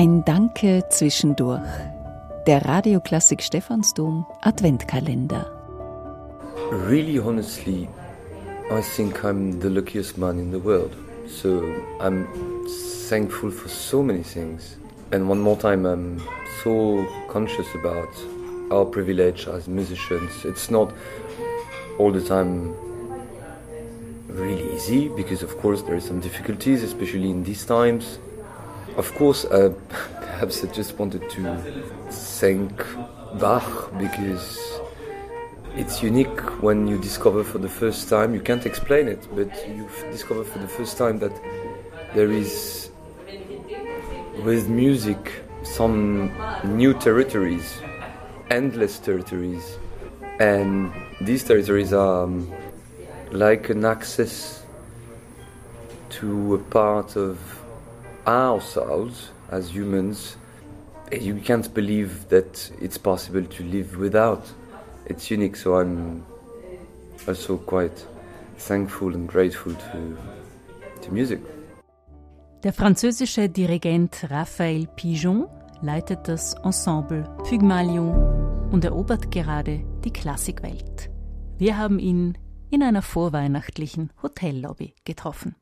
Ein Danke zwischendurch. Der Radioklassik Stephansdom Adventkalender. Really honestly, I think I'm the luckiest man in the world. So I'm thankful for so many things. And one more time, I'm so conscious about our privilege as musicians. It's not all the time really easy because, of course, there are some difficulties, especially in these times. Of course, uh, perhaps I just wanted to thank Bach because it's unique when you discover for the first time, you can't explain it, but you discover for the first time that there is, with music, some new territories, endless territories. And these territories are um, like an access to a part of ourselves as humans. You can't believe that it's possible to live without. It's unique, so I'm also quite thankful and grateful to, to music. Der französische Dirigent Raphael Pigeon leitet das Ensemble Pygmalion und erobert gerade die Klassikwelt. Wir haben ihn in einer vorweihnachtlichen Hotellobby getroffen.